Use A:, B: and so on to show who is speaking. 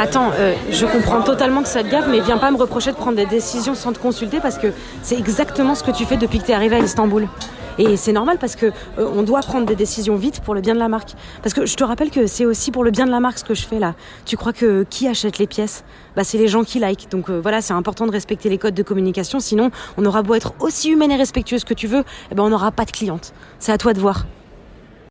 A: Attends, euh, je comprends totalement que ça te gave, mais viens pas me reprocher de prendre des décisions sans te consulter parce que c'est exactement ce que tu fais depuis que tu es arrivé à Istanbul. Et c'est normal parce que euh, on doit prendre des décisions vite pour le bien de la marque. Parce que je te rappelle que c'est aussi pour le bien de la marque ce que je fais là. Tu crois que qui achète les pièces? Bah c'est les gens qui like. Donc euh, voilà, c'est important de respecter les codes de communication. Sinon, on aura beau être aussi humaine et respectueuse que tu veux, eh ben on n'aura pas de cliente. C'est à toi de voir.